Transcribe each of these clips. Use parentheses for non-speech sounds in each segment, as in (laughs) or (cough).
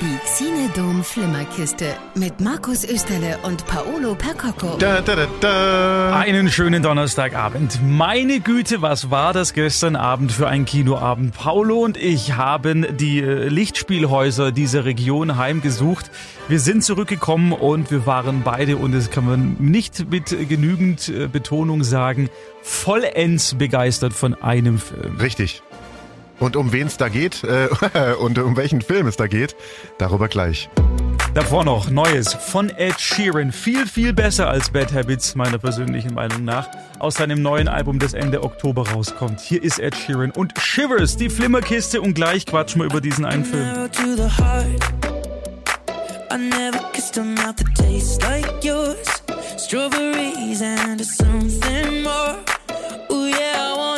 Die Xinedom Flimmerkiste mit Markus Österle und Paolo Percocco. Da, da, da, da. Einen schönen Donnerstagabend. Meine Güte, was war das gestern Abend für ein Kinoabend? Paolo und ich haben die äh, Lichtspielhäuser dieser Region heimgesucht. Wir sind zurückgekommen und wir waren beide, und das kann man nicht mit genügend äh, Betonung sagen, vollends begeistert von einem Film. Richtig. Und um wen es da geht äh, (laughs) und um welchen Film es da geht, darüber gleich. Davor noch Neues von Ed Sheeran. Viel, viel besser als Bad Habits, meiner persönlichen Meinung nach. Aus seinem neuen Album, das Ende Oktober rauskommt. Hier ist Ed Sheeran und Shivers, die Flimmerkiste. Und gleich quatschen wir über diesen einen Film. Narrow to the heart. I never kissed a mouth that tastes like yours. Strawberries and something more. Ooh yeah, I want.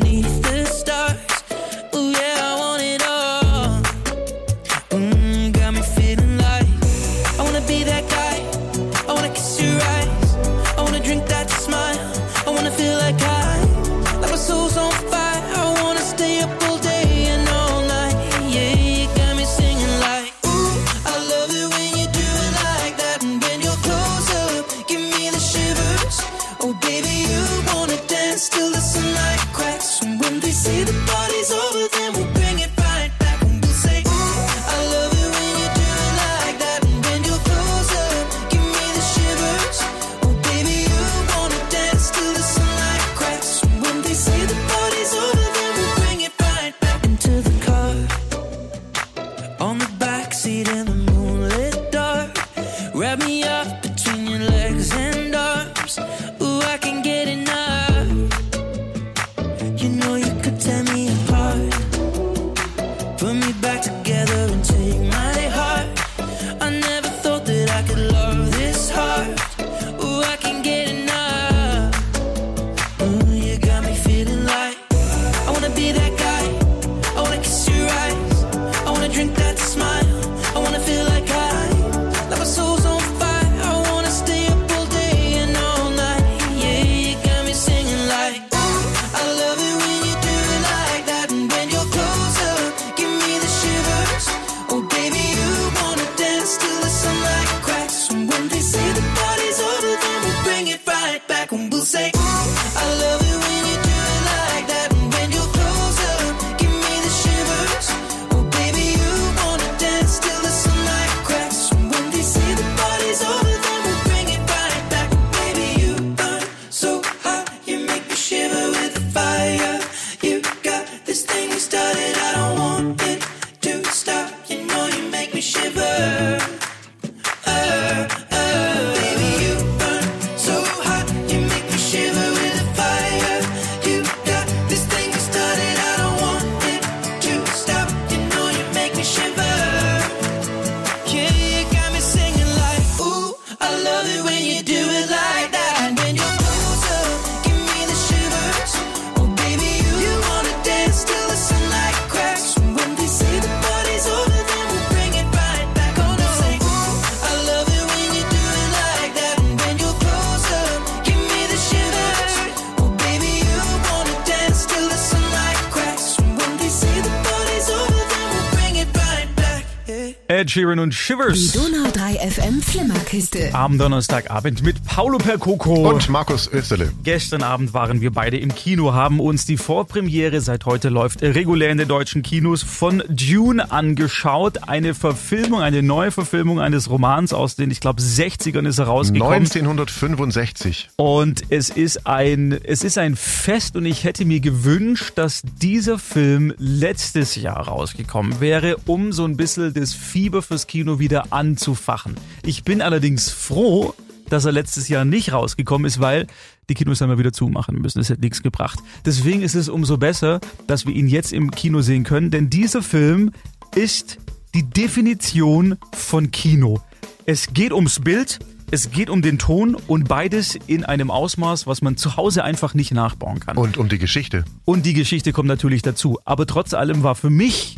Sheeran und Die Shivers. Donau 3 FM Flimmerkiste. Am Donnerstagabend mit Paolo Percoco. Und Markus Österle. Gestern Abend waren wir beide im Kino, haben uns die Vorpremiere, seit heute läuft regulär in den deutschen Kinos, von Dune angeschaut. Eine Verfilmung, eine neue Verfilmung eines Romans aus den, ich glaube, 60ern ist er rausgekommen. 1965. Und es ist ein, es ist ein Fest und ich hätte mir gewünscht, dass dieser Film letztes Jahr rausgekommen wäre, um so ein bisschen das Fieber fürs Kino wieder anzufachen. Ich bin allerdings froh, dass er letztes Jahr nicht rausgekommen ist, weil die Kinos haben wir wieder zumachen müssen. Das hätte nichts gebracht. Deswegen ist es umso besser, dass wir ihn jetzt im Kino sehen können, denn dieser Film ist die Definition von Kino. Es geht ums Bild, es geht um den Ton und beides in einem Ausmaß, was man zu Hause einfach nicht nachbauen kann. Und um die Geschichte. Und die Geschichte kommt natürlich dazu. Aber trotz allem war für mich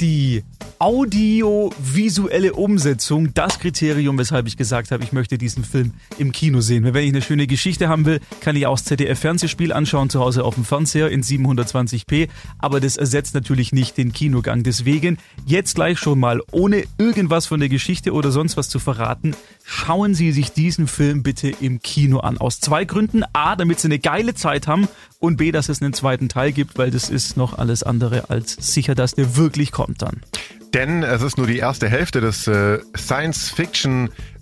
die audiovisuelle Umsetzung das Kriterium, weshalb ich gesagt habe, ich möchte diesen Film im Kino sehen. Wenn ich eine schöne Geschichte haben will, kann ich auch das ZDF-Fernsehspiel anschauen, zu Hause auf dem Fernseher in 720p. Aber das ersetzt natürlich nicht den Kinogang. Deswegen jetzt gleich schon mal, ohne irgendwas von der Geschichte oder sonst was zu verraten, schauen Sie sich diesen Film bitte im Kino an. Aus zwei Gründen. A, damit Sie eine geile Zeit haben und B, dass es einen zweiten Teil gibt, weil das ist noch alles andere als sicher, dass der wirklich kommt dann. Denn es ist nur die erste Hälfte des äh,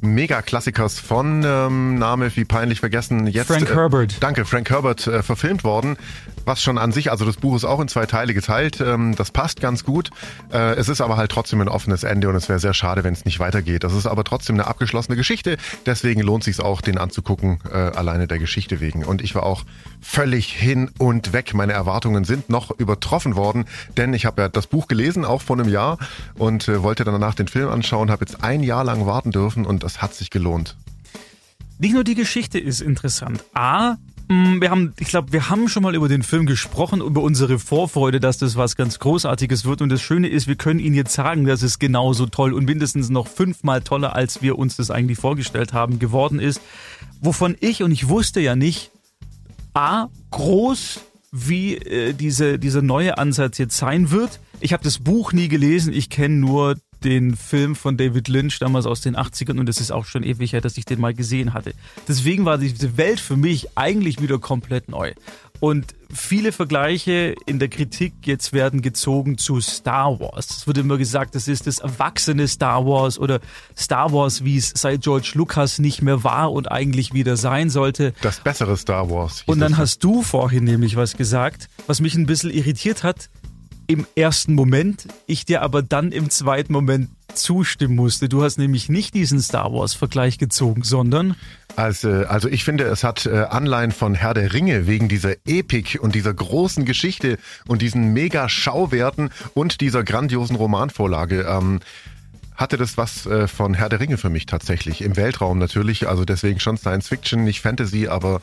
Science-Fiction-Megaklassikers von ähm, Name wie peinlich vergessen jetzt. Frank äh, Herbert. Danke, Frank Herbert äh, verfilmt worden. Was schon an sich, also das Buch ist auch in zwei Teile geteilt. Ähm, das passt ganz gut. Äh, es ist aber halt trotzdem ein offenes Ende und es wäre sehr schade, wenn es nicht weitergeht. Das ist aber trotzdem eine abgeschlossene Geschichte. Deswegen lohnt sich auch, den anzugucken, äh, alleine der Geschichte wegen. Und ich war auch völlig hin und weg. Meine Erwartungen sind noch übertroffen worden, denn ich habe ja das Buch gelesen, auch vor einem Jahr und äh, wollte dann danach den Film anschauen, habe jetzt ein Jahr lang warten dürfen und das hat sich gelohnt. Nicht nur die Geschichte ist interessant. A, mh, wir haben, ich glaube, wir haben schon mal über den Film gesprochen, über unsere Vorfreude, dass das was ganz Großartiges wird. Und das Schöne ist, wir können Ihnen jetzt sagen, dass es genauso toll und mindestens noch fünfmal toller, als wir uns das eigentlich vorgestellt haben, geworden ist. Wovon ich, und ich wusste ja nicht, A, groß wie äh, diese, dieser neue Ansatz jetzt sein wird. Ich habe das Buch nie gelesen, ich kenne nur den Film von David Lynch damals aus den 80ern und es ist auch schon ewig her, dass ich den mal gesehen hatte. Deswegen war diese Welt für mich eigentlich wieder komplett neu. Und viele Vergleiche in der Kritik jetzt werden gezogen zu Star Wars. Es wird immer gesagt, das ist das erwachsene Star Wars oder Star Wars, wie es seit George Lucas nicht mehr war und eigentlich wieder sein sollte. Das bessere Star Wars. Und dann hast du vorhin nämlich was gesagt, was mich ein bisschen irritiert hat im ersten Moment, ich dir aber dann im zweiten Moment zustimmen musste. Du hast nämlich nicht diesen Star Wars-Vergleich gezogen, sondern Also, also ich finde, es hat äh, Anleihen von Herr der Ringe wegen dieser Epik und dieser großen Geschichte und diesen mega Schauwerten und dieser grandiosen Romanvorlage. Ähm, hatte das was äh, von Herr der Ringe für mich tatsächlich. Im Weltraum natürlich, also deswegen schon Science Fiction, nicht Fantasy, aber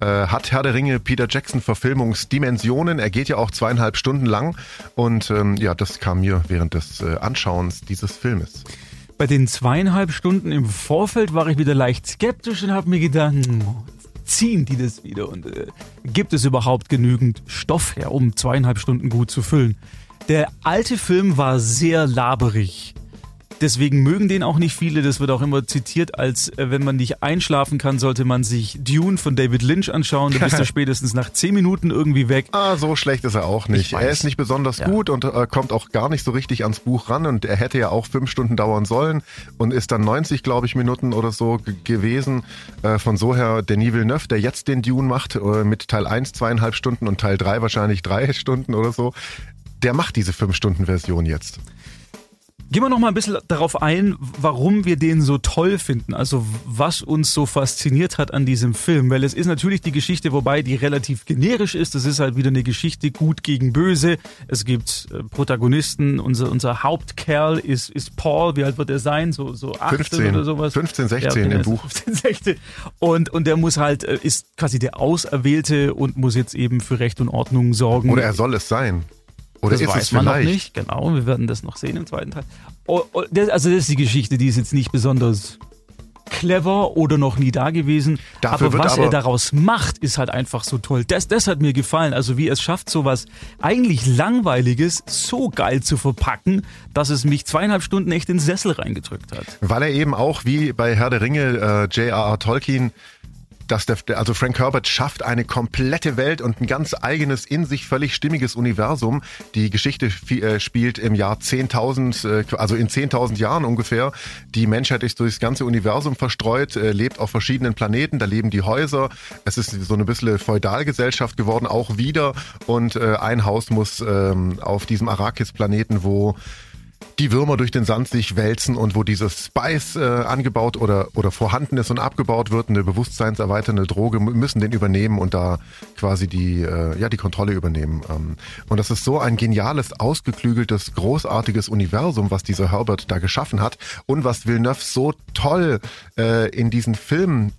hat Herr der Ringe Peter Jackson Verfilmungsdimensionen. Er geht ja auch zweieinhalb Stunden lang und ähm, ja, das kam mir während des äh, Anschauens dieses Filmes. bei den zweieinhalb Stunden im Vorfeld war ich wieder leicht skeptisch und habe mir gedacht, hm, ziehen die das wieder und äh, gibt es überhaupt genügend Stoff her, um zweieinhalb Stunden gut zu füllen? Der alte Film war sehr laberig. Deswegen mögen den auch nicht viele. Das wird auch immer zitiert, als äh, wenn man nicht einschlafen kann, sollte man sich Dune von David Lynch anschauen. Da bist du (laughs) spätestens nach zehn Minuten irgendwie weg. Ah, so schlecht ist er auch nicht. Er ist nicht besonders Ja. gut und äh, kommt auch gar nicht so richtig ans Buch ran und er hätte ja auch fünf Stunden dauern sollen und ist dann 90, glaube ich, Minuten oder so gewesen. Äh, von so her Denis Villeneuve, der jetzt den Dune macht, äh, mit Teil 1 zweieinhalb Stunden und Teil 3 wahrscheinlich drei Stunden oder so, der macht diese fünf Stunden Version jetzt. Gehen wir noch mal ein bisschen darauf ein, warum wir den so toll finden. Also was uns so fasziniert hat an diesem Film. Weil es ist natürlich die Geschichte, wobei die relativ generisch ist. Es ist halt wieder eine Geschichte gut gegen böse. Es gibt äh, Protagonisten. Unser, unser Hauptkerl ist, ist Paul. Wie alt wird er sein? So, so 18 15, oder sowas? 15, 16 Ja, im Buch. 15, 16. Und, und der muss halt, äh, ist quasi der Auserwählte und muss jetzt eben für Recht und Ordnung sorgen. Oder er soll es sein. Oder Das ist weiß es man noch vielleicht? nicht, genau. Wir werden das noch sehen im zweiten Teil. Oh, oh, das, also das ist die Geschichte, die ist jetzt nicht besonders clever oder noch nie da gewesen. Dafür aber was aber- er daraus macht, ist halt einfach so toll. Das, das hat mir gefallen. Also wie er es schafft, sowas eigentlich Langweiliges so geil zu verpacken, dass es mich zweieinhalb Stunden echt in den Sessel reingedrückt hat. Weil er eben auch wie bei Herr der Ringe äh, J.R.R. Tolkien dass der, also Frank Herbert schafft eine komplette Welt und ein ganz eigenes, in sich völlig stimmiges Universum. Die Geschichte äh, spielt im Jahr 10.000, äh, also in 10.000 Jahren ungefähr. Die Menschheit ist durchs ganze Universum verstreut, äh, lebt auf verschiedenen Planeten, da leben die Häuser. Es ist so eine bisschen Feudalgesellschaft geworden, auch wieder. Und ein Haus muss ähm, auf diesem Arrakis-Planeten, wo die Würmer durch den Sand sich wälzen und wo dieses Spice äh, angebaut oder, oder vorhanden ist und abgebaut wird, eine bewusstseinserweiternde Droge, müssen den übernehmen und da quasi die, äh, ja, die Kontrolle übernehmen. Ähm, und das ist so ein geniales, ausgeklügeltes, großartiges Universum, was dieser Herbert da geschaffen hat und was Villeneuve so toll äh, in diesen Film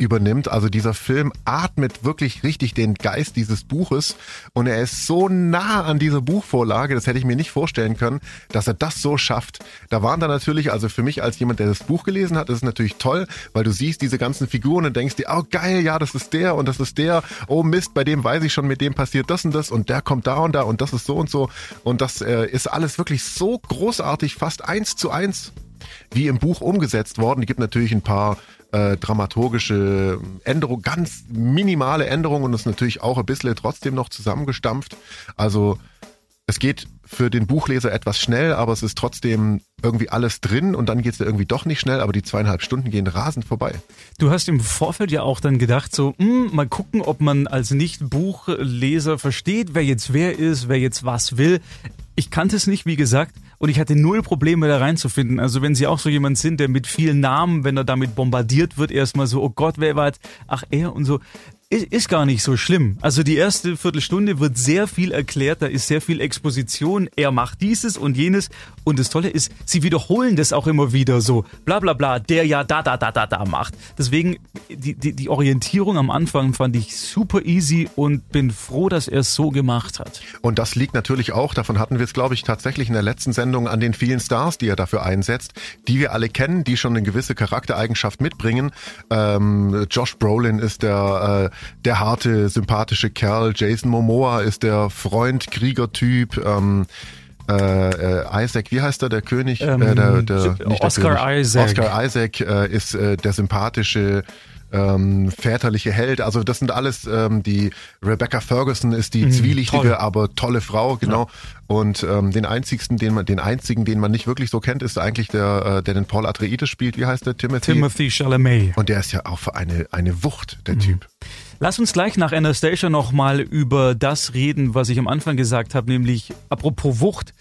übernimmt. Also dieser Film atmet wirklich richtig den Geist dieses Buches und er ist so nah an dieser Buchvorlage, das hätte ich mir nicht vorstellen können, dass er das so schafft. Da waren da natürlich, also für mich als jemand, der das Buch gelesen hat, ist es natürlich toll, weil du siehst diese ganzen Figuren und denkst dir, oh geil, ja, das ist der und das ist der, oh Mist, bei dem weiß ich schon, mit dem passiert das und das und der kommt da und da und das ist so und so und das äh, ist alles wirklich so großartig, fast eins zu eins wie im Buch umgesetzt worden. Es gibt natürlich ein paar äh, dramaturgische Änderungen, ganz minimale Änderungen und ist natürlich auch ein bisschen trotzdem noch zusammengestampft. Also es geht für den Buchleser etwas schnell, aber es ist trotzdem irgendwie alles drin und dann geht es ja irgendwie doch nicht schnell, aber die zweieinhalb Stunden gehen rasend vorbei. Du hast im Vorfeld ja auch dann gedacht, so, hm, mal gucken, ob man als Nicht-Buchleser versteht, wer jetzt wer ist, wer jetzt was will. Ich kannte es nicht, wie gesagt, und ich hatte null Probleme da reinzufinden. Also wenn Sie auch so jemand sind, der mit vielen Namen, wenn er damit bombardiert wird, erstmal so, oh Gott, wer war jetzt? Ach, er und so ist, gar nicht so schlimm. Also die erste Viertelstunde wird sehr viel erklärt, da ist sehr viel Exposition. Er macht dieses und jenes. Und das Tolle ist, sie wiederholen das auch immer wieder so. Bla bla bla, der ja da da da da da macht. Deswegen, die, die, die Orientierung am Anfang fand ich super easy und bin froh, dass er es so gemacht hat. Und das liegt natürlich auch, davon hatten wir es, glaube ich, tatsächlich in der letzten Sendung an den vielen Stars, die er dafür einsetzt, die wir alle kennen, die schon eine gewisse Charaktereigenschaft mitbringen. Ähm, Josh Brolin ist der, äh, der harte, sympathische Kerl. Jason Momoa ist der Freund, Kriegertyp. Ähm, äh, äh, Isaac, wie heißt er, der König? Ähm, äh, der, der, nicht Oscar der König. Isaac. Oscar Isaac äh, ist äh, der sympathische ähm, väterliche Held. Also das sind alles ähm, die Rebecca Ferguson ist die Mhm, zwielichtige, toll. aber tolle Frau, genau. Und ähm, den einzigsten, den man, den einzigen, den man nicht wirklich so kennt, ist eigentlich der, äh, der den Paul Atreides spielt. Wie heißt der? Timothy. Timothy Chalamet. Und der ist ja auch eine eine Wucht, der Typ. Lass uns gleich nach Anastasia nochmal über das reden, was ich am Anfang gesagt habe, nämlich apropos Wucht,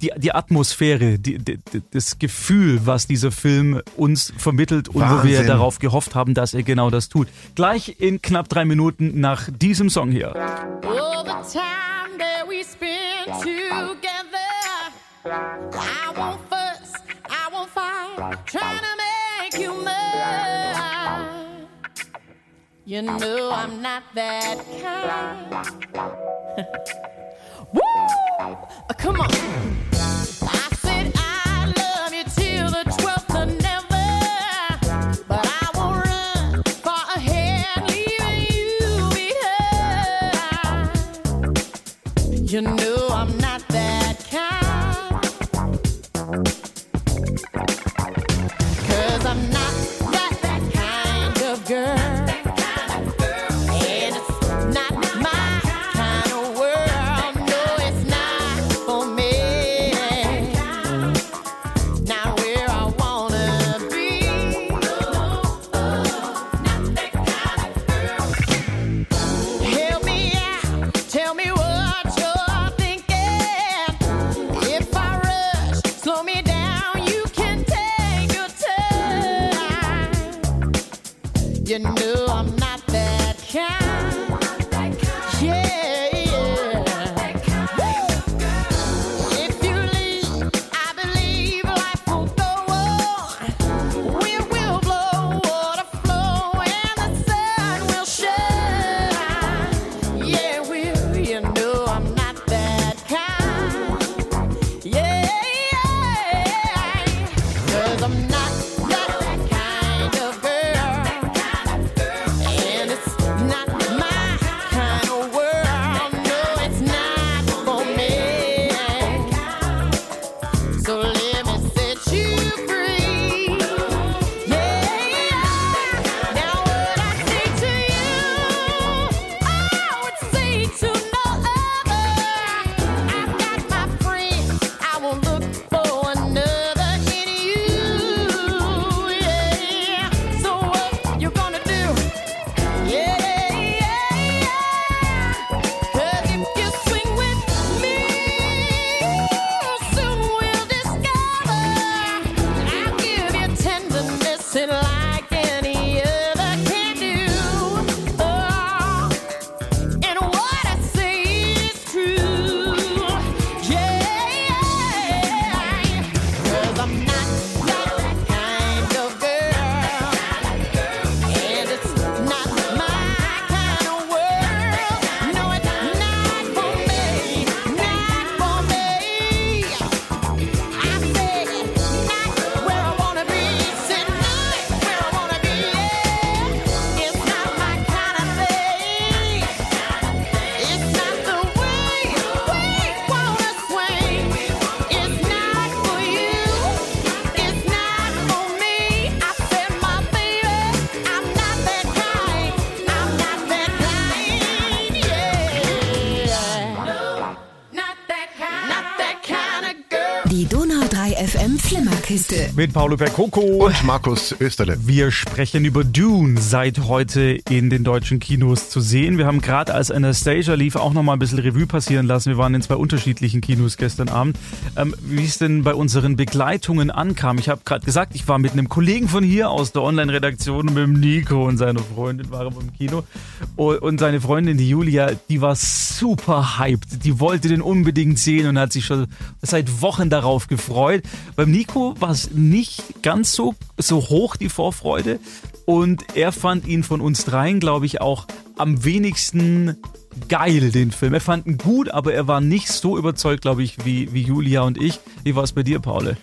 die, die Atmosphäre, die, die, das Gefühl, was dieser Film uns vermittelt und wo wir Wahnsinn. darauf gehofft haben, dass er genau das tut. Gleich in knapp drei Minuten nach diesem Song hier. All the time that we spend together. I won't fuss, I won't fight, trying to You know I'm not that kind. (laughs) Woo! Come on. I said I love you till the twelfth of never, but I won't run far ahead, leaving you behind. You know Mit Paolo Percoco. Und Markus Österle. Wir sprechen über Dune, seit heute in den deutschen Kinos zu sehen. Wir haben gerade als Anastasia lief auch noch mal ein bisschen Revue passieren lassen. Wir waren in zwei unterschiedlichen Kinos gestern Abend. Ähm, wie es denn bei unseren Begleitungen ankam. Ich habe gerade gesagt, ich war mit einem Kollegen von hier aus der Online-Redaktion, mit dem Nico und seiner Freundin waren wir im Kino. Und und seine Freundin, die Julia, die war super hyped. Die wollte den unbedingt sehen und hat sich schon seit Wochen darauf gefreut. Beim Nico war es nicht ganz so, so hoch, die Vorfreude. Und er fand ihn von uns dreien, glaube ich, auch am wenigsten geil, den Film. Er fand ihn gut, aber er war nicht so überzeugt, glaube ich, wie, wie Julia und ich. Wie war es bei dir, Paul?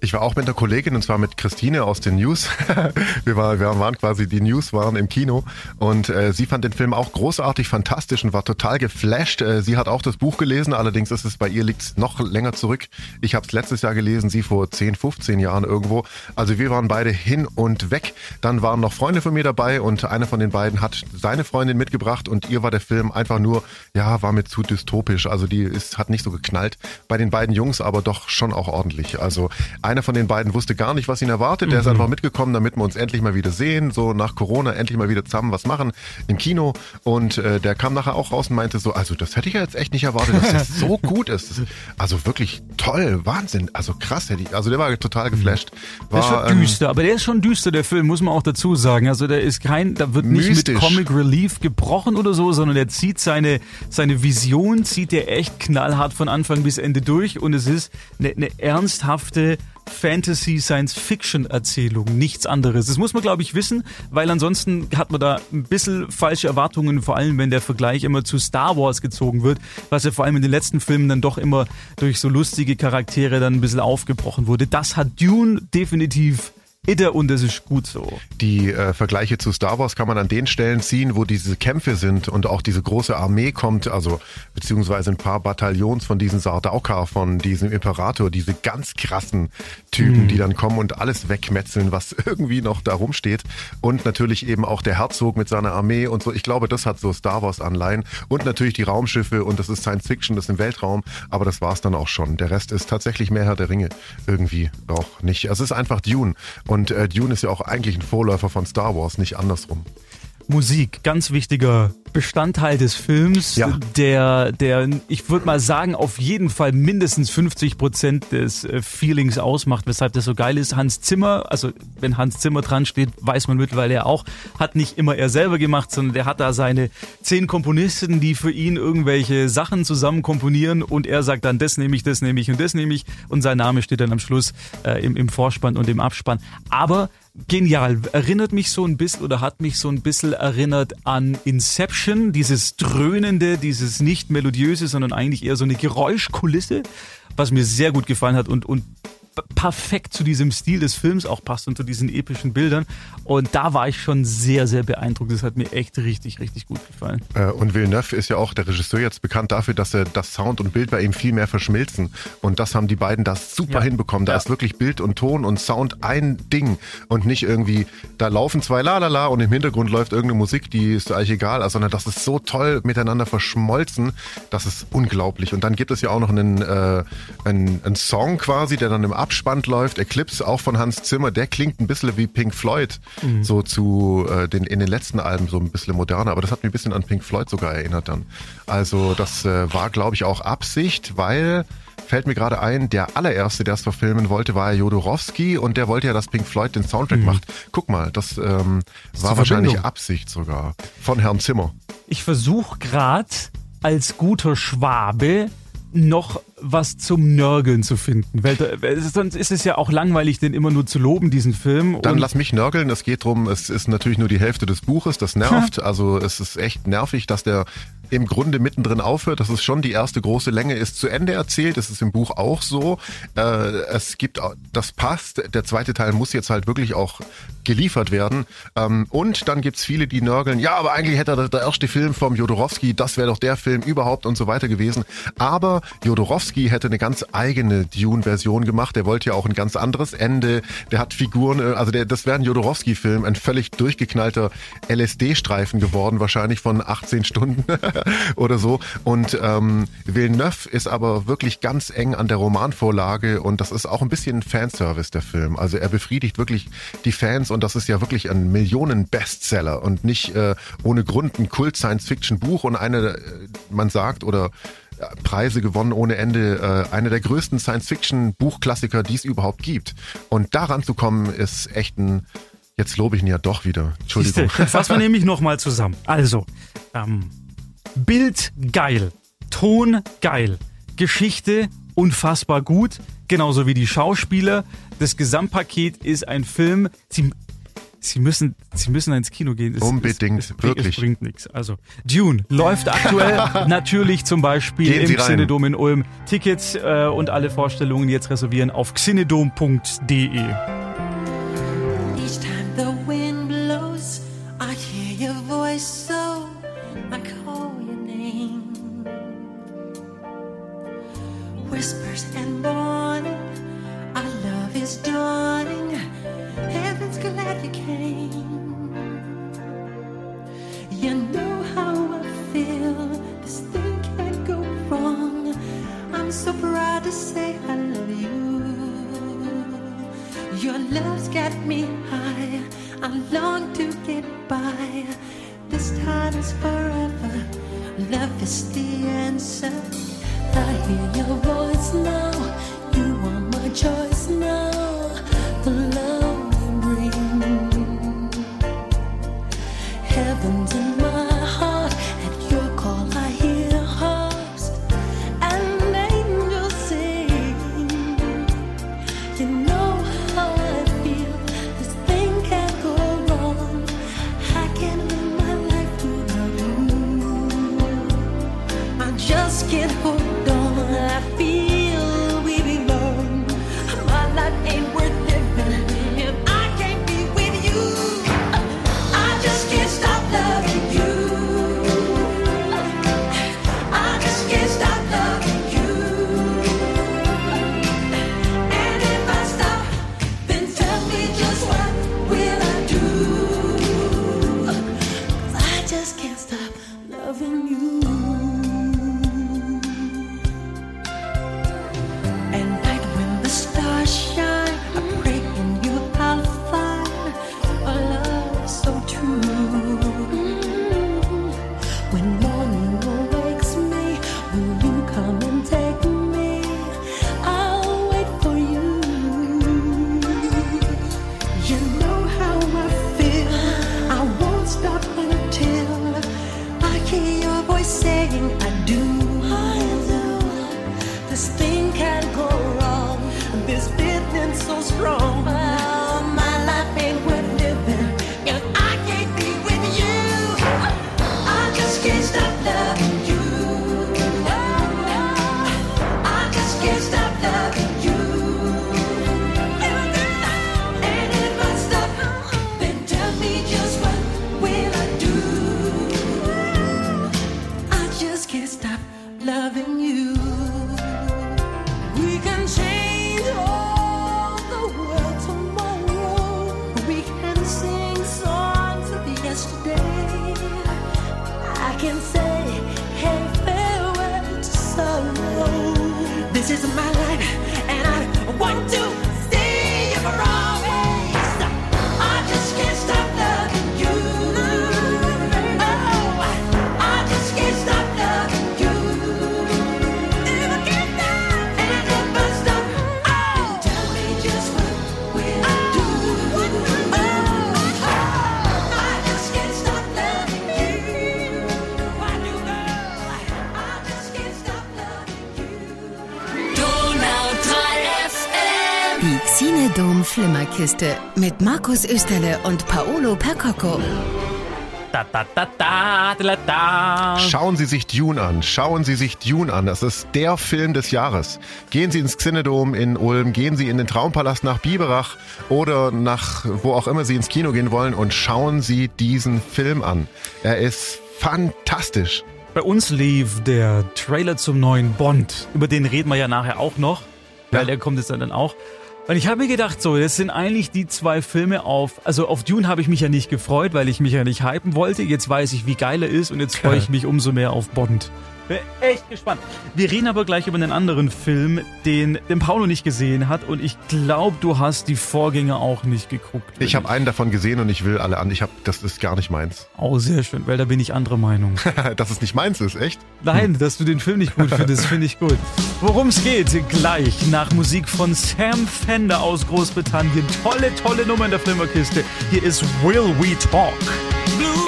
Ich war auch mit einer Kollegin und zwar mit Christine aus den News. (laughs) wir, war, wir waren quasi, die News waren im Kino und äh, sie fand den Film auch großartig, fantastisch und war total geflasht. Äh, sie hat auch das Buch gelesen, allerdings ist es bei ihr liegt noch länger zurück. Ich habe es letztes Jahr gelesen, sie vor 10, 15 Jahren irgendwo. Also wir waren beide hin und weg. Dann waren noch Freunde von mir dabei und einer von den beiden hat seine Freundin mitgebracht und ihr war der Film einfach nur, ja, war mir zu dystopisch. Also die ist, hat nicht so geknallt. Bei den beiden Jungs aber doch schon auch ordentlich. Also einer von den beiden wusste gar nicht, was ihn erwartet. Der ist einfach mitgekommen, damit wir uns endlich mal wieder sehen. So nach Corona endlich mal wieder zusammen was machen im Kino. Und äh, der kam nachher auch raus und meinte so, also das hätte ich ja jetzt echt nicht erwartet, dass das so (laughs) gut ist. Also wirklich toll, Wahnsinn. Also krass hätte ich. Also der war total geflasht. Der ist War, schon ähm, düster, aber der ist schon düster, der Film, muss man auch dazu sagen. Also der ist kein, da wird nicht Mystisch. mit Comic Relief gebrochen oder so, sondern der zieht seine, seine Vision, zieht der echt knallhart von Anfang bis Ende durch und es ist eine, eine ernsthafte Fantasy-Science-Fiction-Erzählung, nichts anderes. Das muss man, glaube ich, wissen, weil ansonsten hat man da ein bisschen falsche Erwartungen, vor allem wenn der Vergleich immer zu Star Wars gezogen wird, was ja vor allem in den letzten Filmen dann doch immer durch so lustige Charaktere dann ein bisschen aufgebrochen wurde. Das hat Dune definitiv und das ist gut so. Die äh, Vergleiche zu Star Wars kann man an den Stellen ziehen, wo diese Kämpfe sind und auch diese große Armee kommt, also beziehungsweise ein paar Bataillons von diesen Sardaukar, von diesem Imperator, diese ganz krassen Typen, die dann kommen und alles wegmetzeln, was (laughs) irgendwie noch da rumsteht. Und natürlich eben auch der Herzog mit seiner Armee und so. Ich glaube, das hat so Star Wars Anleihen. Und natürlich die Raumschiffe und das ist Science Fiction, das ist im Weltraum, aber das war's dann auch schon. Der Rest ist tatsächlich mehr Herr der Ringe. Irgendwie auch nicht. Also es ist einfach Dune. Und äh, Dune ist ja auch eigentlich ein Vorläufer von Star Wars, nicht andersrum. Musik, ganz wichtiger Bestandteil des Films, Ja. der, der, ich würde mal sagen, auf jeden Fall mindestens 50 Prozent des äh, Feelings ausmacht, weshalb das so geil ist. Hans Zimmer, also wenn Hans Zimmer dran steht, weiß man mittlerweile ja auch, hat nicht immer er selber gemacht, sondern der hat da seine zehn Komponisten, die für ihn irgendwelche Sachen zusammen komponieren und er sagt dann, das nehme ich, das nehme ich und das nehme ich und sein Name steht dann am Schluss äh, im, im Vorspann und im Abspann. Aber genial. Erinnert mich so ein bisschen oder hat mich so ein bisschen erinnert an Inception, dieses dröhnende, dieses nicht melodiöse, sondern eigentlich eher so eine Geräuschkulisse, was mir sehr gut gefallen hat und, und perfekt zu diesem Stil des Films auch passt und zu diesen epischen Bildern. Und da war ich schon sehr, sehr beeindruckt. Das hat mir echt richtig, richtig gut gefallen. Äh, Und Villeneuve ist ja auch der Regisseur jetzt bekannt dafür, dass er das Sound und Bild bei ihm viel mehr verschmilzen. Und das haben die beiden das super Ja. hinbekommen. Da Ja. ist wirklich Bild und Ton und Sound ein Ding und nicht irgendwie, da laufen zwei Lalala und im Hintergrund läuft irgendeine Musik, die ist eigentlich egal, sondern das ist so toll miteinander verschmolzen, das ist unglaublich. Und dann gibt es ja auch noch einen, äh, einen, einen Song quasi, der dann im Abspann läuft, Eclipse, auch von Hans Zimmer, der klingt ein bisschen wie Pink Floyd, so zu äh, den in den letzten Alben so ein bisschen moderner, aber das hat mich ein bisschen an Pink Floyd sogar erinnert dann. Also das äh, war, glaube ich, auch Absicht, weil fällt mir gerade ein, der allererste, der es verfilmen wollte, war ja Jodorowsky und der wollte ja, dass Pink Floyd den Soundtrack macht. Guck mal, das ähm, war wahrscheinlich Verbindung. Absicht sogar von Herrn Zimmer. Ich versuche gerade als guter Schwabe noch was zum Nörgeln zu finden. Weil, sonst ist es ja auch langweilig, den immer nur zu loben, diesen Film. Dann Und- lass mich nörgeln. Es geht drum. es ist natürlich nur die Hälfte des Buches, das (laughs) nervt. Also es ist echt nervig, dass der im Grunde mittendrin aufhört. Das ist schon die erste große Länge, ist zu Ende erzählt. Das ist im Buch auch so. Äh, es gibt, das passt. Der zweite Teil muss jetzt halt wirklich auch geliefert werden. Ähm, und dann gibt's viele, die nörgeln. Ja, aber eigentlich hätte der, der erste Film vom Jodorowsky, das wäre doch der Film überhaupt und so weiter gewesen. Aber Jodorowsky hätte eine ganz eigene Dune-Version gemacht. Der wollte ja auch ein ganz anderes Ende. Der hat Figuren, äh, also der, das wäre ein Jodorowsky-Film, ein völlig durchgeknallter LSD-Streifen geworden, wahrscheinlich von 18 Stunden. (laughs) (laughs) oder so. Und ähm, Villeneuve ist aber wirklich ganz eng an der Romanvorlage und das ist auch ein bisschen Fanservice der Film. Also er befriedigt wirklich die Fans und das ist ja wirklich ein Millionen-Bestseller und nicht äh, ohne Grund ein Kult-Science-Fiction-Buch und eine, äh, man sagt oder äh, Preise gewonnen ohne Ende, äh, eine der größten Science-Fiction-Buchklassiker, die es überhaupt gibt. Und daran zu kommen, ist echt ein, jetzt lobe ich ihn ja doch wieder, Entschuldigung. Siehste, fassen wir nämlich nochmal zusammen. Also, ähm, Bild geil, Ton geil, Geschichte unfassbar gut, genauso wie die Schauspieler. Das Gesamtpaket ist ein Film. Sie, Sie müssen, Sie müssen ins Kino gehen. Es, Unbedingt, es, es, wirklich. Es bringt nichts. Also Dune läuft aktuell (laughs) natürlich zum Beispiel Gehen im. Xinedom in Ulm. Tickets äh, und alle Vorstellungen jetzt reservieren auf xinedom.de. say I love you. Your love's got me high. I long to get by. This time is forever. Love is the answer. I hear your voice now. You are my choice now. que dor mit Markus Österle und Paolo Percocco. Da, da, da, da, da, da. Schauen Sie sich Dune an. Schauen Sie sich Dune an. Das ist der Film des Jahres. Gehen Sie ins Xinedom in Ulm, gehen Sie in den Traumpalast nach Biberach oder nach wo auch immer Sie ins Kino gehen wollen und schauen Sie diesen Film an. Er ist fantastisch. Bei uns lief der Trailer zum neuen Bond. Über den reden wir ja nachher auch noch, weil Ja. der kommt jetzt dann auch. Und ich habe mir gedacht, so, das sind eigentlich die zwei Filme auf. Also auf Dune habe ich mich ja nicht gefreut, weil ich mich ja nicht hypen wollte. Jetzt weiß ich, wie geil er ist und jetzt freue ich mich umso mehr auf Bond. Bin echt gespannt. Wir reden aber gleich über einen anderen Film, den, den Paulo nicht gesehen hat und ich glaube, du hast die Vorgänger auch nicht geguckt. Ich habe einen davon gesehen und ich will alle an. Ich habe, das ist gar nicht meins. Oh, sehr schön, weil da bin ich anderer Meinung. (laughs) Dass es nicht meins ist, echt? Nein, dass du den Film nicht gut findest, finde ich gut. Worum es geht, gleich nach Musik von Sam Fender aus Großbritannien. Tolle, tolle Nummer in der Flimmerkiste. Hier ist Will We Talk. Blue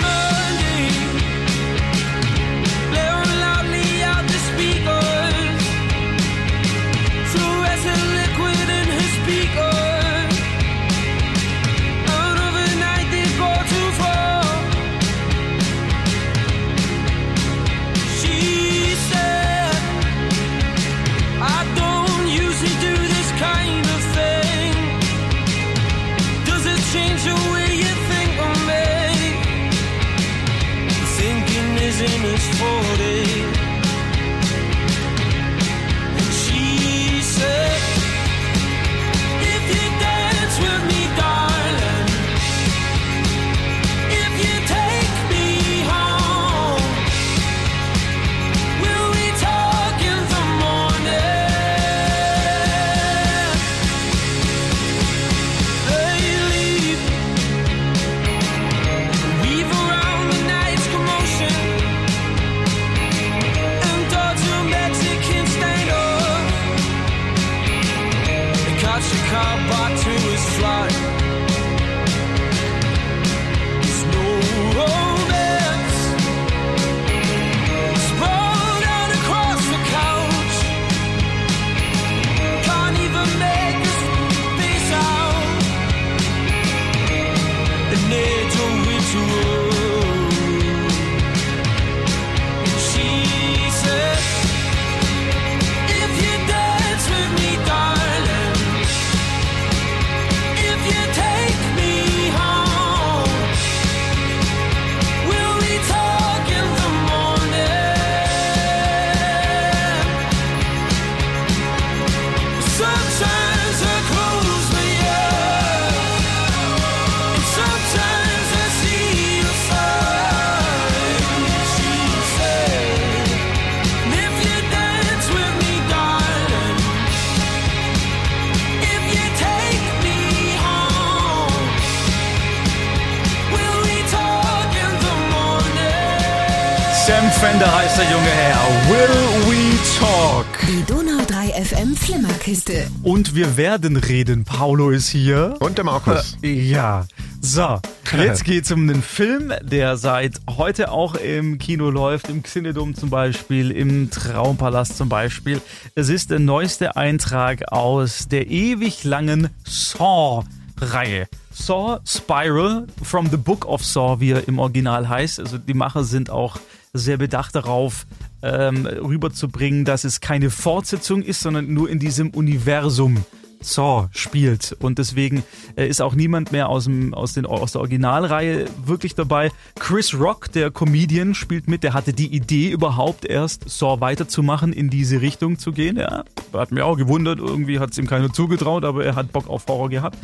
recorded eh? Und wir werden reden. Paulo ist hier. Und der Markus. Ja. So, jetzt (laughs) geht's um einen Film, der seit heute auch im Kino läuft, im Xinedom zum Beispiel, im Traumpalast zum Beispiel. Es ist der neueste Eintrag aus der ewig langen Saw-Reihe. Saw Spiral from the Book of Saw, wie er im Original heißt. Also die Macher sind auch sehr bedacht darauf, ähm, rüberzubringen, dass es keine Fortsetzung ist, sondern nur in diesem Universum Saw spielt. Und deswegen äh, ist auch niemand mehr aus, dem, aus, den, aus der Originalreihe wirklich dabei. Chris Rock, der Comedian, spielt mit. Der hatte die Idee überhaupt erst, Saw weiterzumachen, in diese Richtung zu gehen. Ja, hat mir auch gewundert. Irgendwie hat es ihm keiner zugetraut, aber er hat Bock auf Horror gehabt.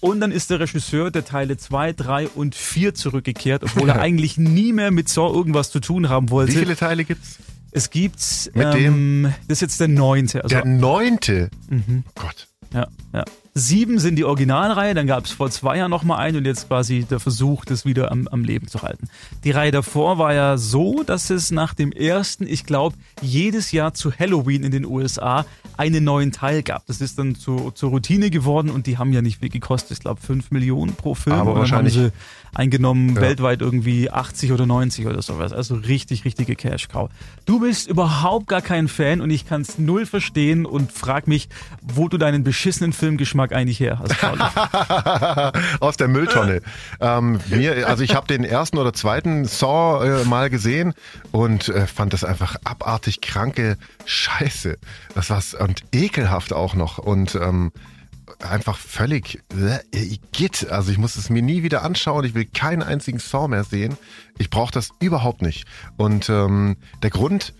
Und dann ist der Regisseur der Teile 2, 3 und 4 zurückgekehrt, obwohl (laughs) er eigentlich nie mehr mit Saw irgendwas zu tun haben wollte. Wie viele Teile gibt's? Es gibt, Mit ähm, das ist jetzt der neunte. Also Der neunte. Mhm. Gott. ja, ja. Sieben sind die Originalreihe, dann gab es vor zwei Jahren nochmal einen und jetzt quasi der Versuch, das wieder am, am Leben zu halten. Die Reihe davor war ja so, dass es nach dem ersten, ich glaube, jedes Jahr zu Halloween in den USA einen neuen Teil gab. Das ist dann zu, zur Routine geworden und die haben ja nicht viel gekostet. Ich glaube, 5 Millionen pro Film. Aber wahrscheinlich- haben sie eingenommen Ja. weltweit irgendwie 80 oder 90 oder sowas. Also richtig, richtige Cash-Cow. Du bist überhaupt gar kein Fan und ich kann es null verstehen und frag mich, wo du deinen beschissenen Filmgeschmack eigentlich her hast. Pauli. (laughs) Aus der Mülltonne. ähm, mir, also ich habe den ersten oder zweiten Saw äh, mal gesehen und äh, fand das einfach abartig kranke Scheiße. Das war's und ekelhaft auch noch und ähm, einfach völlig äh, Git. Also ich muss es mir nie wieder anschauen. Ich will keinen einzigen Saw mehr sehen. Ich brauche das überhaupt nicht. Und ähm, der Grund,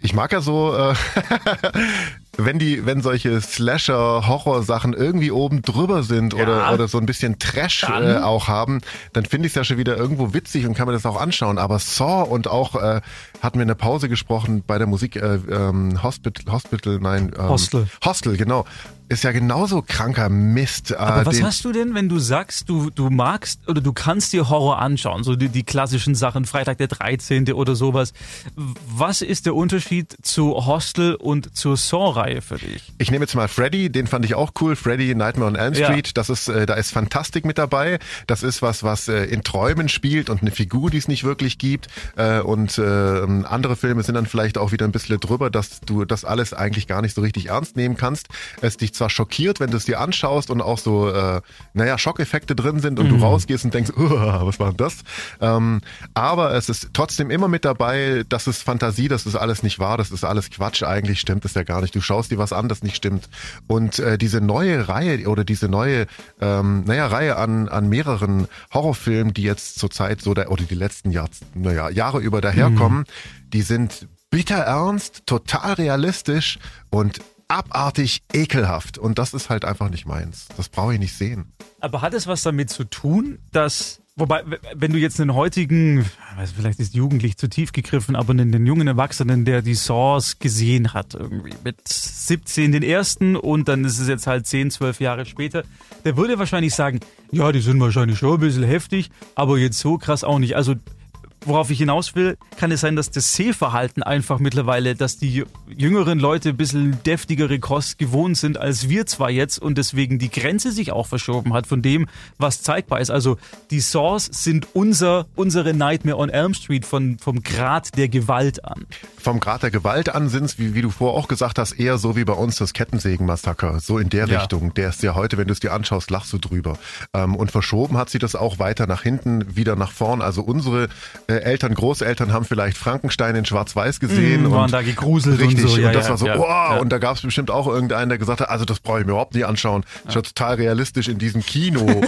ich mag ja so, äh, (laughs) wenn die, wenn solche Slasher-Horror-Sachen irgendwie oben drüber sind oder, Ja. oder so ein bisschen Trash äh, auch haben, dann finde ich es ja schon wieder irgendwo witzig und kann mir das auch anschauen. Aber Saw und auch äh, hatten wir in der Pause gesprochen bei der Musik äh, ähm, Hospital, Hospital, nein, ähm, Hostel. Hostel, genau. Ist ja genauso kranker Mist. Äh, Aber was den- hast du denn, wenn du sagst, du, du magst oder du kannst dir Horror anschauen, so die, die klassischen Sachen, Freitag der 13. oder sowas. Was ist der Unterschied zu Hostel und zur Saw-Reihe für dich? Ich nehme jetzt mal Freddy, den fand ich auch cool. Freddy Nightmare on Elm Ja. Street, das ist, äh, da ist Fantastik mit dabei. Das ist was, was äh, in Träumen spielt und eine Figur, die es nicht wirklich gibt. Äh, und äh, andere Filme sind dann vielleicht auch wieder ein bisschen drüber, dass du das alles eigentlich gar nicht so richtig ernst nehmen kannst. Es dich zwar schockiert, wenn du es dir anschaust und auch so, äh, naja, Schockeffekte drin sind und du rausgehst und denkst, (laughs) "Uah, was war denn das? Ähm, aber es ist trotzdem immer mit dabei, das ist Fantasie, das ist alles nicht wahr, das ist alles Quatsch, eigentlich stimmt es ja gar nicht. Du schaust dir was an, das nicht stimmt. Und äh, diese neue Reihe oder diese neue, ähm, naja, Reihe an, an mehreren Horrorfilmen, die jetzt zurzeit so der, oder die letzten Jahr, naja, Jahre über daherkommen, die sind bitter ernst, total realistisch und abartig ekelhaft. Und das ist halt einfach nicht meins. Das brauche ich nicht sehen. Aber hat es was damit zu tun, dass, wobei, wenn du jetzt einen heutigen, weiß, vielleicht ist jugendlich zu tief gegriffen, aber einen, den jungen Erwachsenen, der die Saws gesehen hat, irgendwie mit 17 den ersten und dann ist es jetzt halt 10, 12 Jahre später, der würde wahrscheinlich sagen, ja, die sind wahrscheinlich schon ein bisschen heftig, aber jetzt so krass auch nicht. Also worauf ich hinaus will, kann es sein, dass das Sehverhalten einfach mittlerweile, dass die jüngeren Leute ein bisschen deftigere Kost gewohnt sind als wir zwar jetzt und deswegen die Grenze sich auch verschoben hat von dem, was zeigbar ist. Also die Saws sind unser, unsere Nightmare on Elm Street von, vom Grad der Gewalt an. Vom Grad der Gewalt an sind es, wie, wie du vorher auch gesagt hast, eher so wie bei uns das Kettensägen-Massaker. So in der Ja. Richtung. Der ist ja heute, wenn du es dir anschaust, lachst du drüber. Ähm, und verschoben hat sie das auch weiter nach hinten, wieder nach vorn. Also unsere Eltern, Großeltern haben vielleicht Frankenstein in Schwarz-Weiß gesehen. Mm, waren und da gegruselt und richtig, so, ja, und das ja, war so, ja, ja. und da gab es bestimmt auch irgendeinen, der gesagt hat, also das brauche ich mir überhaupt nicht anschauen. Das ist ja total realistisch in diesem Kino. (laughs)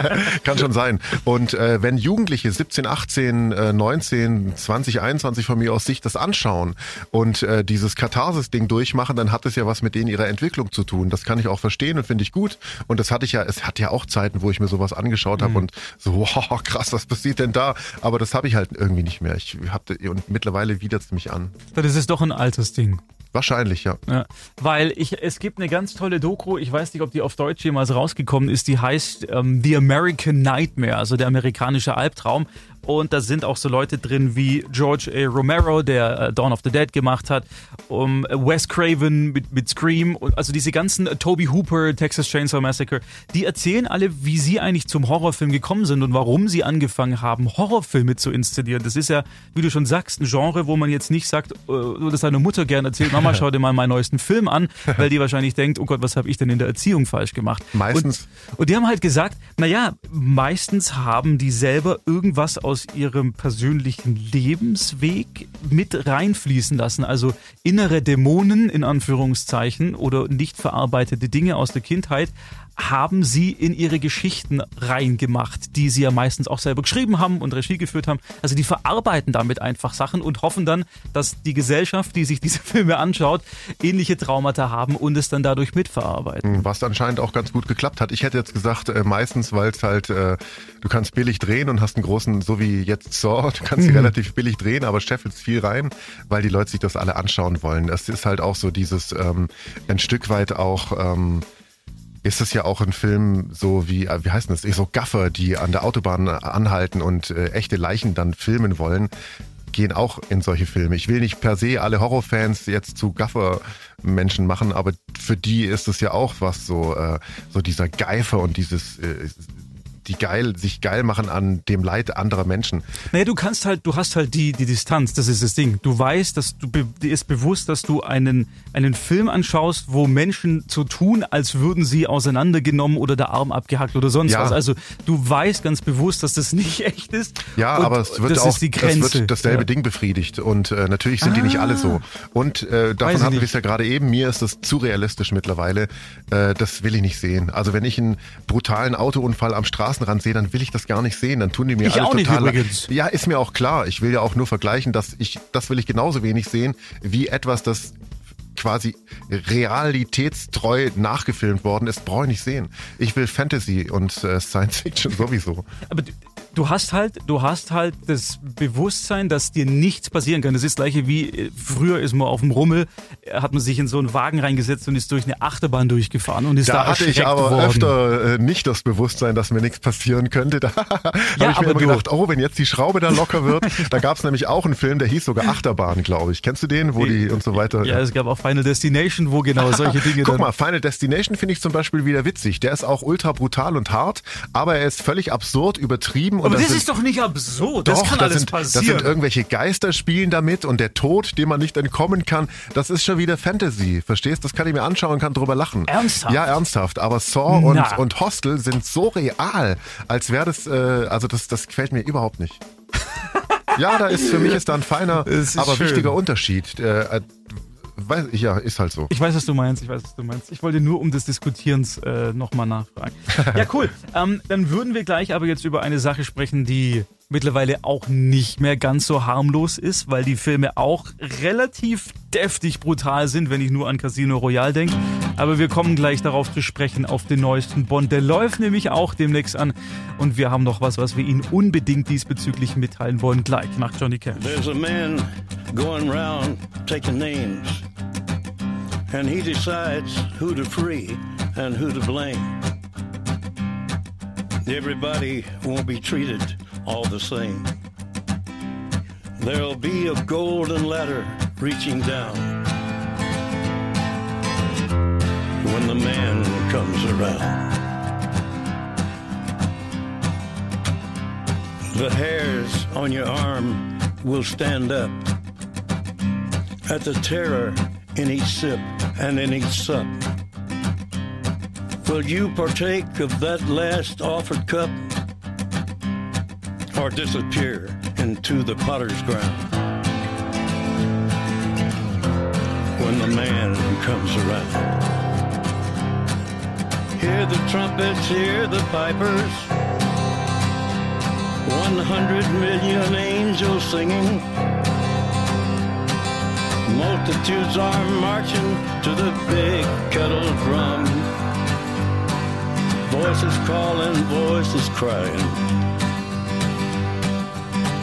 (laughs) Kann schon sein. Und äh, wenn Jugendliche 17, 18, äh, 19, 20, 21 von mir aus sich das anschauen und äh, dieses Katharsis-Ding durchmachen, dann hat es ja was mit denen ihrer Entwicklung zu tun. Das kann ich auch verstehen und finde ich gut. Und das hatte ich ja, es hat ja auch Zeiten, wo ich mir sowas angeschaut habe und so, wow, krass, was passiert denn da? Aber das habe ich halt irgendwie nicht mehr. Ich hab, und mittlerweile widert es mich an. Das ist doch ein altes Ding. Wahrscheinlich, ja. Ja, weil ich, es gibt eine ganz tolle Doku, ich weiß nicht, ob die auf Deutsch jemals rausgekommen ist, die heißt ähm, The American Nightmare, also der amerikanische Albtraum. Und da sind auch so Leute drin wie George A. Romero, der äh, Dawn of the Dead gemacht hat, um, Wes Craven mit, mit Scream, und also diese ganzen äh, Toby Hooper, Texas Chainsaw Massacre, die erzählen alle, wie sie eigentlich zum Horrorfilm gekommen sind und warum sie angefangen haben, Horrorfilme zu inszenieren. Das ist ja, wie du schon sagst, ein Genre, wo man jetzt nicht sagt, äh, oder seine Mutter gerne erzählt, Mama, schau dir mal meinen neuesten Film an, (laughs) weil die wahrscheinlich denkt, oh Gott, was habe ich denn in der Erziehung falsch gemacht? Meistens. Und, und die haben halt gesagt, naja, meistens haben die selber irgendwas aus ihrem persönlichen Lebensweg mit reinfließen lassen. Also innere Dämonen in Anführungszeichen oder nicht verarbeitete Dinge aus der Kindheit haben sie in ihre Geschichten reingemacht, die sie ja meistens auch selber geschrieben haben und Regie geführt haben. Also die verarbeiten damit einfach Sachen und hoffen dann, dass die Gesellschaft, die sich (laughs) diese Filme anschaut, ähnliche Traumata haben und es dann dadurch mitverarbeiten. Was anscheinend auch ganz gut geklappt hat. Ich hätte jetzt gesagt, äh, meistens, weil es halt, äh, du kannst billig drehen und hast einen großen, so wie jetzt Saw, (laughs) du kannst sie relativ billig drehen, aber scheffelst viel rein, weil die Leute sich das alle anschauen wollen. Es ist halt auch so dieses, ähm, ein Stück weit auch, ähm, ist es ja auch ein Film so wie, äh, wie heißt das, so Gaffer, die an der Autobahn anhalten und äh, echte Leichen dann filmen wollen, gehen auch in solche Filme. Ich will nicht per se alle Horrorfans jetzt zu Gaffer-Menschen machen, aber für die ist es ja auch was so, äh, so dieser Geifer und dieses, äh, die geil, sich geil machen an dem Leid anderer Menschen. Naja, du kannst halt, du hast halt die, die Distanz, das ist das Ding. Du weißt, dass du, dir ist bewusst, dass du einen, einen Film anschaust, wo Menschen so tun, als würden sie auseinandergenommen oder der Arm abgehackt oder sonst Ja. was. Also du weißt ganz bewusst, dass das nicht (laughs) echt ist. Ja, aber es wird das auch die Grenze. Es wird dasselbe ja. Ding befriedigt und äh, natürlich sind die nicht alle so. Und äh, davon hatten wir es ja gerade eben. Mir ist das zu realistisch mittlerweile. Äh, das will ich nicht sehen. Also wenn ich einen brutalen Autounfall am Straßenrand sehe, dann will ich das gar nicht sehen. Dann tun die mir Ich alle auch nicht total. übrigens. Ja, ist mir auch klar. Ich will ja auch nur vergleichen, dass ich das will ich genauso wenig sehen wie etwas, das quasi realitätstreu nachgefilmt worden ist, brauche ich nicht sehen. Ich will Fantasy und äh, Science Fiction (laughs) sowieso. Aber du, hast halt, du hast halt das Bewusstsein, dass dir nichts passieren kann. Das ist das gleiche wie äh, früher ist man auf dem Rummel, äh, hat man sich in so einen Wagen reingesetzt und ist durch eine Achterbahn durchgefahren und ist da, Da hatte ich aber worden. öfter äh, nicht das Bewusstsein, dass mir nichts passieren könnte. (laughs) Da habe ich mir immer gedacht, oh, wenn jetzt die Schraube da locker wird. (laughs) da gab es nämlich auch einen Film, der hieß sogar Achterbahn, glaube ich. Kennst du den, wo die und so weiter? Ja, es gab auch Final Destination, wo genau solche (laughs) Dinge Guck mal, Final Destination finde ich zum Beispiel wieder witzig. Der ist auch ultra brutal und hart, aber er ist völlig absurd, übertrieben. Und aber das sind- ist doch nicht absurd. Das Doch, kann das alles sind, das passieren. sind irgendwelche Geister spielen damit und der Tod, dem man nicht entkommen kann, das ist schon wieder Fantasy. Verstehst? Das kann ich mir anschauen und kann drüber lachen. Ernsthaft? Ja, ernsthaft. Aber Saw und, Na. und Hostel sind so real, als wäre das, äh, also das, das gefällt mir überhaupt nicht. (laughs) ja, da ist für mich ist da ein feiner, ist aber schön. wichtiger Unterschied. Äh, äh, weiß, ja, ist halt so. Ich weiß, was du meinst, ich weiß, was du meinst. Ich wollte nur um des Diskutierens äh, nochmal nachfragen. (laughs) Ja, cool. Ähm, dann würden wir gleich aber jetzt über eine Sache sprechen, die mittlerweile auch nicht mehr ganz so harmlos ist, weil die Filme auch relativ deftig brutal sind, wenn ich nur an Casino Royale denke. Aber wir kommen gleich darauf zu sprechen, auf den neuesten Bond. Der läuft nämlich auch demnächst an. Und wir haben noch was, was wir Ihnen unbedingt diesbezüglich mitteilen wollen, gleich nach Johnny Cash. There's a man going round taking names, and he decides who to free and who to blame. Everybody won't be treated all the same. There'll be a golden ladder reaching down when the man comes around. The hairs on your arm will stand up at the terror in each sip and in each sup. Will you partake of that last offered cup or disappear into the potter's ground when the man comes around? Hear the trumpets, hear the pipers. One hundred million angels singing. Multitudes are marching to the big kettle drum. Voices calling, voices crying.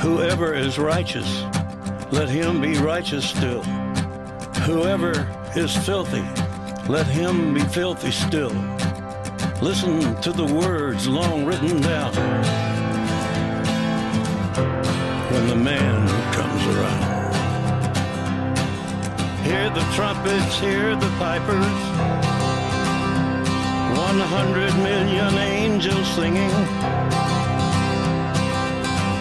Whoever is righteous, let him be righteous still. Whoever is filthy, let him be filthy still. Listen to the words long written down when the man comes around. Hear the trumpets, hear the pipers. One hundred million angels singing.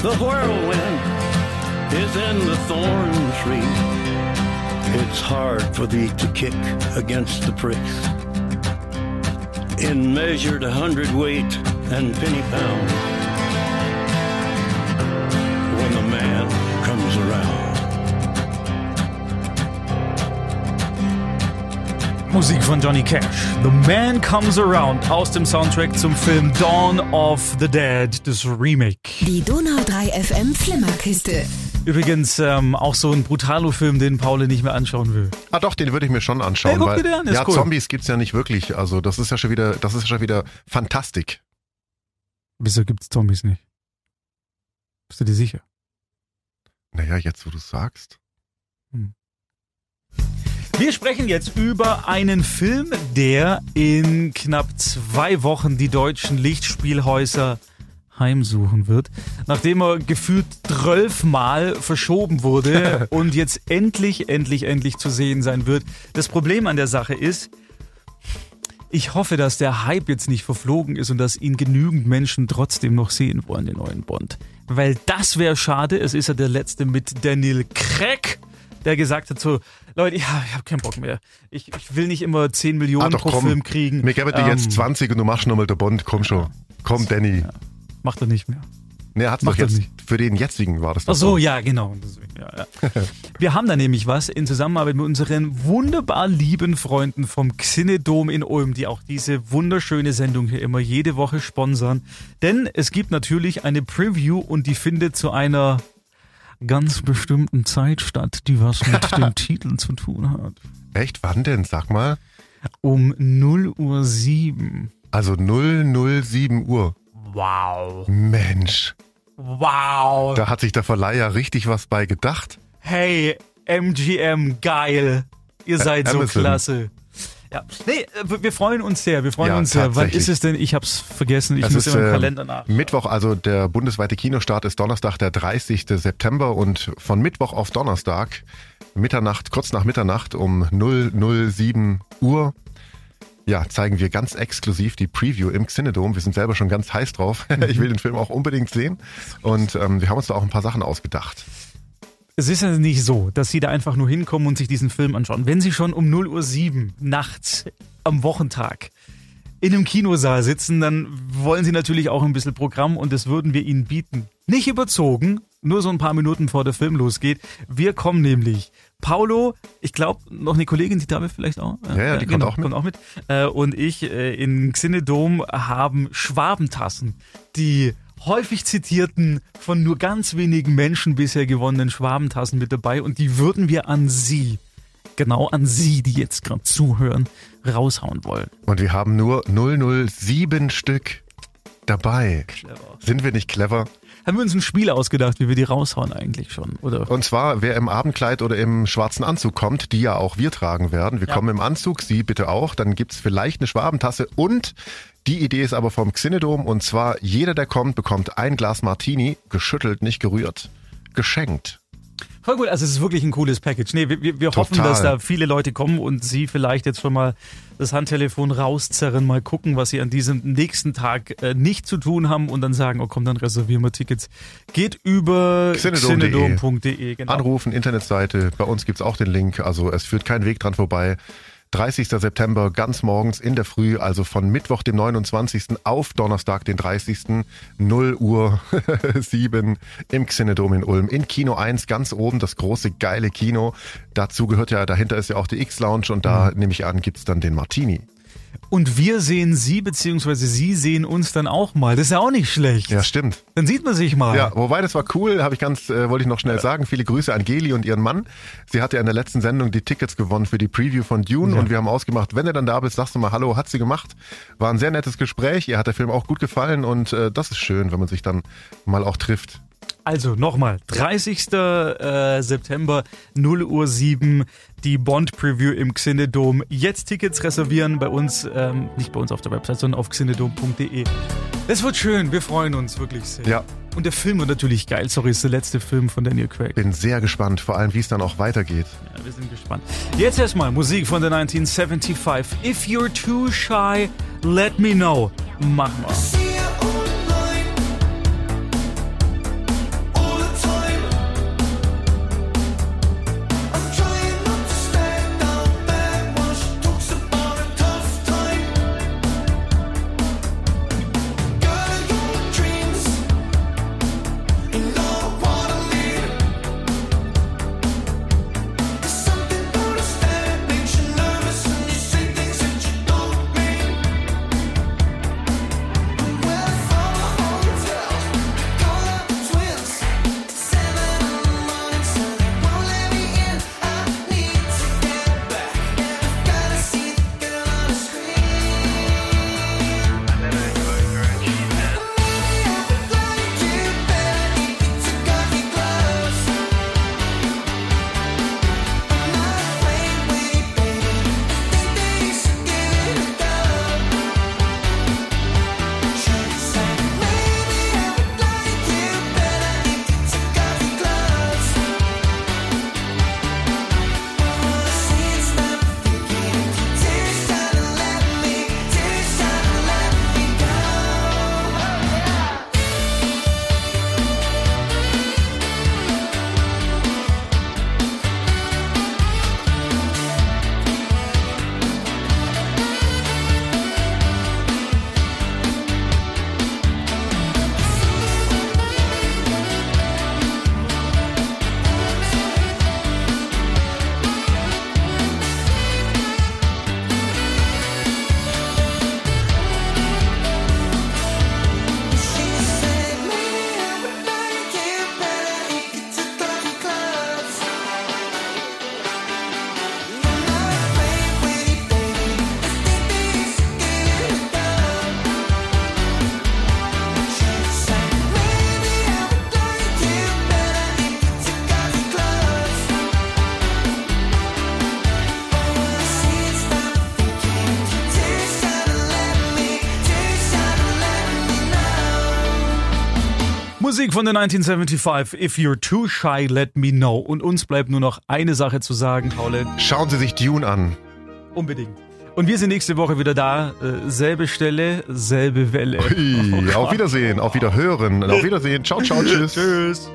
The whirlwind is in the thorn tree. It's hard for thee to kick against the pricks. In measured hundredweight and penny pound. Musik von Johnny Cash. The Man Comes Around aus dem Soundtrack zum Film Dawn of the Dead, das Remake. Die Donau 3 FM Flimmerkiste. Übrigens ähm, auch so ein Brutalo-Film, den Paul nicht mehr anschauen will. Ah doch, den würde ich mir schon anschauen, Hey, guck weil an, ist ja, cool. Zombies gibt's ja nicht wirklich. Also das ist ja schon wieder, das ist ja schon wieder Fantastik. Wieso gibt's Zombies nicht? Bist du dir sicher? Naja, jetzt wo du sagst. Wir sprechen jetzt über einen Film, der in knapp zwei Wochen die deutschen Lichtspielhäuser heimsuchen wird, nachdem er gefühlt zwölfmal verschoben wurde (laughs) und jetzt endlich, endlich, endlich zu sehen sein wird. Das Problem an der Sache ist, ich hoffe, dass der Hype jetzt nicht verflogen ist und dass ihn genügend Menschen trotzdem noch sehen wollen, den neuen Bond. Weil das wäre schade. Es ist ja der letzte mit Daniel Craig, der gesagt hat so, Leute, ja, ich habe keinen Bock mehr. Ich, ich will nicht immer 10 Millionen Ah, doch, pro komm. Film kriegen. Mir gäbe dir Ähm, jetzt 20 und du machst nochmal der Bond. Komm schon. Komm, Danny. Macht er nicht mehr. Nee, er hat's doch jetzt. nicht. Für den jetzigen war das doch Ach so, ja, genau. Ja, ja. (laughs) Wir haben da nämlich was in Zusammenarbeit mit unseren wunderbar lieben Freunden vom Xinedom in Ulm, die auch diese wunderschöne Sendung hier immer jede Woche sponsern. Denn es gibt natürlich eine Preview und die findet zu einer ganz bestimmten Zeit statt, die was mit (laughs) dem Titel zu tun hat. Echt? Wann denn? Sag mal. Um 0 Uhr 7. Also 007 Uhr. Wow. Mensch. Wow. Da hat sich der Verleiher richtig was bei gedacht. Hey, MGM, geil. Ihr seid so Amazon. klasse. Ja, nee, äh, wir freuen uns sehr. Wir freuen Ja, uns sehr. Wann ist es denn? Ich hab's vergessen. Ich Es muss ist im ähm, Kalender nach. Mittwoch, also der bundesweite Kinostart ist Donnerstag, der 30. September und von Mittwoch auf Donnerstag, Mitternacht, kurz nach Mitternacht um 007 Uhr, ja, zeigen wir ganz exklusiv die Preview im Xinedom. Wir sind selber schon ganz heiß drauf. (laughs) ich will den Film auch unbedingt sehen und ähm, wir haben uns da auch ein paar Sachen ausgedacht. Es ist ja nicht so, dass Sie da einfach nur hinkommen und sich diesen Film anschauen. Wenn Sie schon um 0 Uhr 7 nachts am Wochentag in einem Kinosaal sitzen, dann wollen Sie natürlich auch ein bisschen Programm und das würden wir Ihnen bieten. Nicht überzogen, nur so ein paar Minuten vor der Film losgeht. Wir kommen nämlich. Paulo, ich glaube, noch eine Kollegin, die da will vielleicht auch. Ja, ja, die kommt auch mit. Kommt auch mit. Äh, und ich äh, in Xinedom haben Schwabentassen, die häufig zitierten, von nur ganz wenigen Menschen bisher gewonnenen Schwabentassen mit dabei und die würden wir an Sie, genau an Sie, die jetzt gerade zuhören, raushauen wollen. Und wir haben nur 007 Stück dabei. Sind wir nicht clever? Haben wir uns ein Spiel ausgedacht, wie wir die raushauen eigentlich schon, oder? Und zwar, wer im Abendkleid oder im schwarzen Anzug kommt, die ja auch wir tragen werden. Wir Ja. kommen im Anzug, Sie bitte auch. Dann gibt's vielleicht eine Schwabentasse und die Idee ist aber vom Xinedom und zwar jeder, der kommt, bekommt ein Glas Martini, geschüttelt, nicht gerührt, geschenkt. Voll gut, also es ist wirklich ein cooles Package. Nee, wir, wir, wir hoffen, dass da viele Leute kommen und Sie vielleicht jetzt schon mal das Handtelefon rauszerren, mal gucken, was Sie an diesem nächsten Tag äh, nicht zu tun haben und dann sagen, oh komm, dann reservieren wir Tickets. Geht über xenodom.de. Genau. Anrufen, Internetseite, bei uns gibt's auch den Link, also es führt kein Weg dran vorbei. 30. September, ganz morgens in der Früh, also von Mittwoch, dem 29. auf Donnerstag, den 30. 0 Uhr (laughs) 7 im Xenedom in Ulm. In Kino 1, ganz oben, das große, geile Kino. Dazu gehört ja, dahinter ist ja auch die X-Lounge und da, nehme ich an, gibt's dann den Martini. Und wir sehen Sie, beziehungsweise Sie sehen uns dann auch mal. Das ist ja auch nicht schlecht. Ja, stimmt. Dann sieht man sich mal. Ja, wobei das war cool, habe ich ganz, äh, wollte ich noch schnell sagen. Viele Grüße an Geli und ihren Mann. Sie hatte ja in der letzten Sendung die Tickets gewonnen für die Preview von Dune Ja. und wir haben ausgemacht, wenn du dann da bist, sagst du mal Hallo, hat sie gemacht. War ein sehr nettes Gespräch, ihr hat der Film auch gut gefallen und äh, das ist schön, wenn man sich dann mal auch trifft. Also nochmal, 30. Äh, September, 0 Uhr 7, die Bond-Preview im Xinedom. Jetzt Tickets reservieren bei uns, ähm, nicht bei uns auf der Website, sondern auf xinedom.de. Es wird schön, wir freuen uns wirklich sehr. Ja. Und der Film wird natürlich geil. Sorry, ist der letzte Film von Daniel Craig. Bin sehr gespannt, vor allem wie es dann auch weitergeht. Ja, wir sind gespannt. Jetzt erstmal Musik von der 1975. If you're too shy, let me know. Machen wir. Musik von der 1975, If You're Too Shy, Let Me Know. Und uns bleibt nur noch eine Sache zu sagen, Paul. Schauen Sie sich Dune an. Unbedingt. Und wir sind nächste Woche wieder da. Äh, selbe Stelle, selbe Welle. Ui, (laughs) auf Wiedersehen, auf Wiederhören, auf Wiedersehen. Ciao, ciao, tschüss. Tschüss.